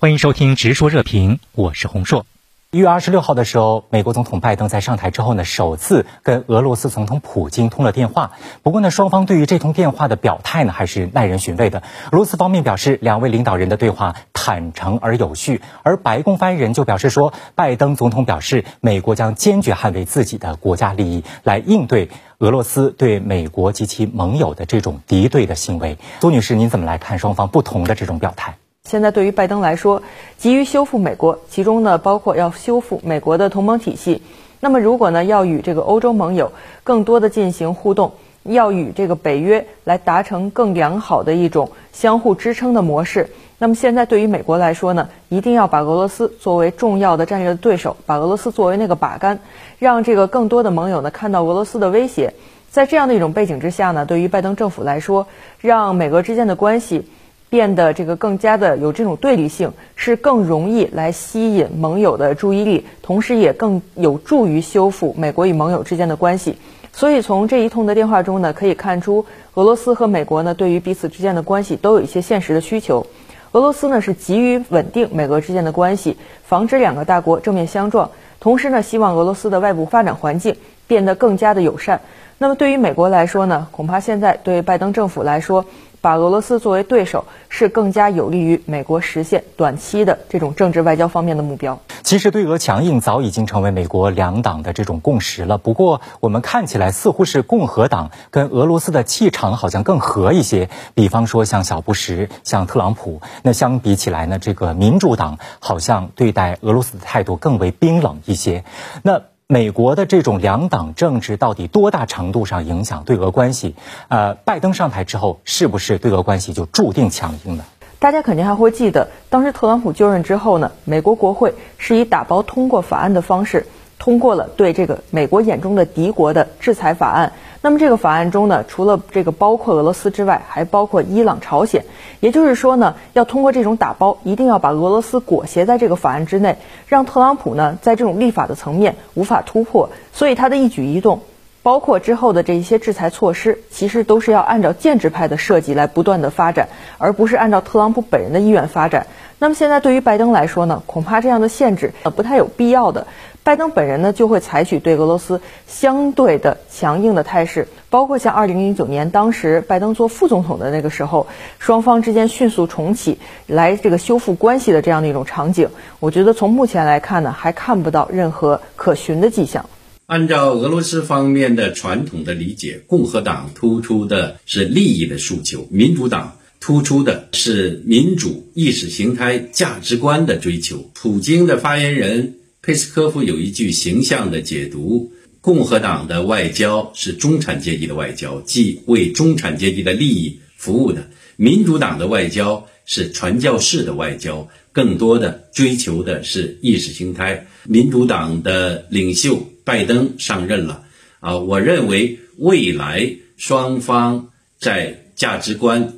欢迎收听《直说热评》，我是洪硕。一月二十六号的时候，美国总统拜登在上台之后呢，首次跟俄罗斯总统普京通了电话。不过呢，双方对于这通电话的表态呢，还是耐人寻味的。俄罗斯方面表示，两位领导人的对话坦诚而有序，而白宫发言人就表示说，拜登总统表示，美国将坚决捍卫自己的国家利益，来应对俄罗斯对美国及其盟友的这种敌对的行为。苏女士，您怎么来看双方不同的这种表态？现在对于拜登来说，急于修复美国，其中呢包括要修复美国的同盟体系。那么如果呢要与这个欧洲盟友更多的进行互动，要与这个北约来达成更良好的一种相互支撑的模式，那么现在对于美国来说呢，一定要把俄罗斯作为重要的战略的对手，把俄罗斯作为那个把杆，让这个更多的盟友呢看到俄罗斯的威胁。在这样的一种背景之下呢，对于拜登政府来说，让美俄之间的关系。变得这个更加的有这种对立性，是更容易来吸引盟友的注意力，同时也更有助于修复美国与盟友之间的关系。所以从这一通的电话中呢，可以看出俄罗斯和美国呢对于彼此之间的关系都有一些现实的需求。俄罗斯呢是急于稳定美俄之间的关系，防止两个大国正面相撞，同时呢希望俄罗斯的外部发展环境变得更加的友善。那么对于美国来说呢，恐怕现在对拜登政府来说。把俄罗斯作为对手，是更加有利于美国实现短期的这种政治外交方面的目标。其实，对俄强硬早已经成为美国两党的这种共识了。不过，我们看起来似乎是共和党跟俄罗斯的气场好像更合一些。比方说，像小布什、像特朗普，那相比起来呢，这个民主党好像对待俄罗斯的态度更为冰冷一些。那。美国的这种两党政治到底多大程度上影响对俄关系？呃，拜登上台之后，是不是对俄关系就注定强硬呢？大家肯定还会记得，当时特朗普就任之后呢，美国国会是以打包通过法案的方式。通过了对这个美国眼中的敌国的制裁法案。那么这个法案中呢，除了这个包括俄罗斯之外，还包括伊朗、朝鲜。也就是说呢，要通过这种打包，一定要把俄罗斯裹挟在这个法案之内，让特朗普呢在这种立法的层面无法突破。所以他的一举一动，包括之后的这一些制裁措施，其实都是要按照建制派的设计来不断的发展，而不是按照特朗普本人的意愿发展。那么现在对于拜登来说呢，恐怕这样的限制呃不太有必要的。拜登本人呢，就会采取对俄罗斯相对的强硬的态势，包括像二零零九年当时拜登做副总统的那个时候，双方之间迅速重启来这个修复关系的这样的一种场景。我觉得从目前来看呢，还看不到任何可循的迹象。按照俄罗斯方面的传统的理解，共和党突出的是利益的诉求，民主党突出的是民主意识形态价值观的追求。普京的发言人。佩斯科夫有一句形象的解读：共和党的外交是中产阶级的外交，即为中产阶级的利益服务的；民主党的外交是传教士的外交，更多的追求的是意识形态。民主党的领袖拜登上任了，啊，我认为未来双方在价值观、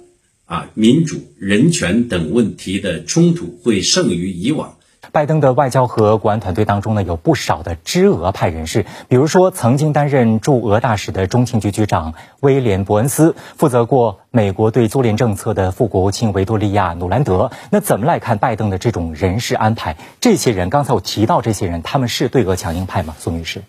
啊民主、人权等问题的冲突会胜于以往。拜登的外交和国安团队当中呢，有不少的知俄派人士，比如说曾经担任驻俄大使的中情局局长威廉·伯恩斯，负责过美国对苏联政策的副国务卿维多利亚·努兰德。那怎么来看拜登的这种人事安排？这些人刚才我提到这些人，他们是对俄强硬派吗？苏女士？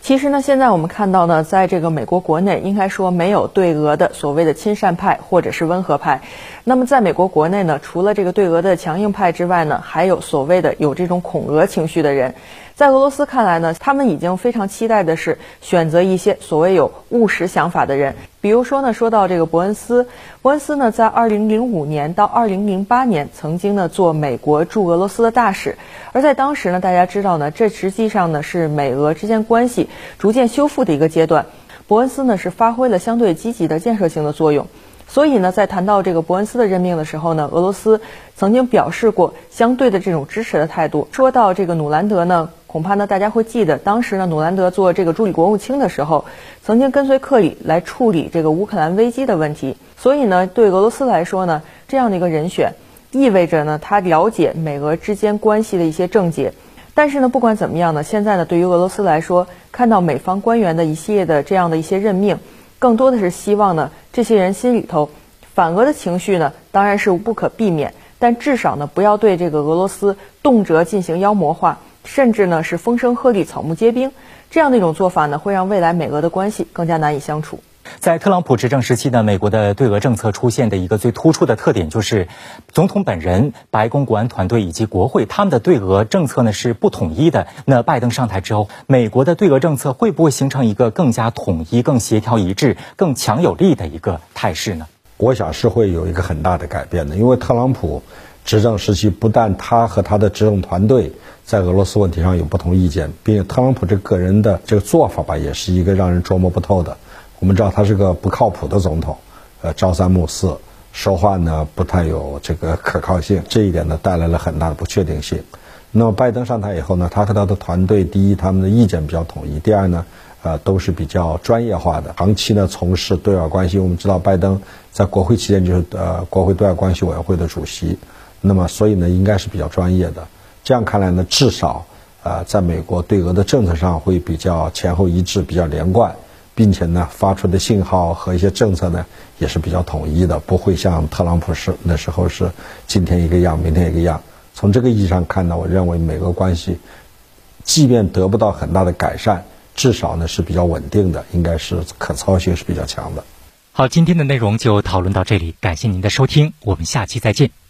其实呢，现在我们看到呢，在这个美国国内，应该说没有对俄的所谓的亲善派或者是温和派。那么在美国国内呢，除了这个对俄的强硬派之外呢，还有所谓的有这种恐俄情绪的人。在俄罗斯看来呢，他们已经非常期待的是选择一些所谓有务实想法的人。比如说呢，说到这个伯恩斯，伯恩斯呢，在二零零五年到二零零八年曾经呢做美国驻俄罗斯的大使，而在当时呢，大家知道呢，这实际上呢是美俄之间关系逐渐修复的一个阶段。伯恩斯呢是发挥了相对积极的建设性的作用。所以呢，在谈到这个伯恩斯的任命的时候呢，俄罗斯曾经表示过相对的这种支持的态度。说到这个努兰德呢，恐怕呢大家会记得，当时呢努兰德做这个助理国务卿的时候，曾经跟随克里来处理这个乌克兰危机的问题。所以呢，对俄罗斯来说呢，这样的一个人选，意味着呢他了解美俄之间关系的一些症结。但是呢，不管怎么样呢，现在呢对于俄罗斯来说，看到美方官员的一系列的这样的一些任命。更多的是希望呢，这些人心里头反俄的情绪呢，当然是不可避免。但至少呢，不要对这个俄罗斯动辄进行妖魔化，甚至呢是风声鹤唳、草木皆兵，这样的一种做法呢，会让未来美俄的关系更加难以相处。在特朗普执政时期呢，美国的对俄政策出现的一个最突出的特点就是，总统本人、白宫国安团队以及国会他们的对俄政策呢是不统一的。那拜登上台之后，美国的对俄政策会不会形成一个更加统一、更协调一致、更强有力的一个态势呢？我想是会有一个很大的改变的，因为特朗普执政时期不但他和他的执政团队在俄罗斯问题上有不同意见，并且特朗普这个人的这个做法吧，也是一个让人琢磨不透的。我们知道他是个不靠谱的总统，呃，朝三暮四，说话呢不太有这个可靠性，这一点呢带来了很大的不确定性。那么拜登上台以后呢，他和他的团队，第一，他们的意见比较统一；第二呢，呃，都是比较专业化的，长期呢从事对外关系。我们知道拜登在国会期间就是呃国会对外关系委员会的主席，那么所以呢应该是比较专业的。这样看来呢，至少呃在美国对俄的政策上会比较前后一致，比较连贯。并且呢，发出的信号和一些政策呢，也是比较统一的，不会像特朗普是那时候是今天一个样，明天一个样。从这个意义上看呢，我认为美俄关系，即便得不到很大的改善，至少呢是比较稳定的，应该是可操性是比较强的。好，今天的内容就讨论到这里，感谢您的收听，我们下期再见。